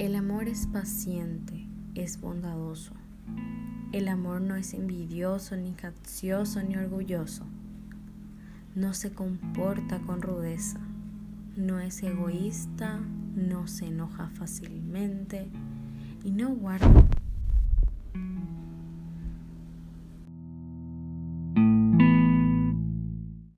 El amor es paciente, es bondadoso. El amor no es envidioso, ni capcioso, ni orgulloso. No se comporta con rudeza. No es egoísta, no se enoja fácilmente y no guarda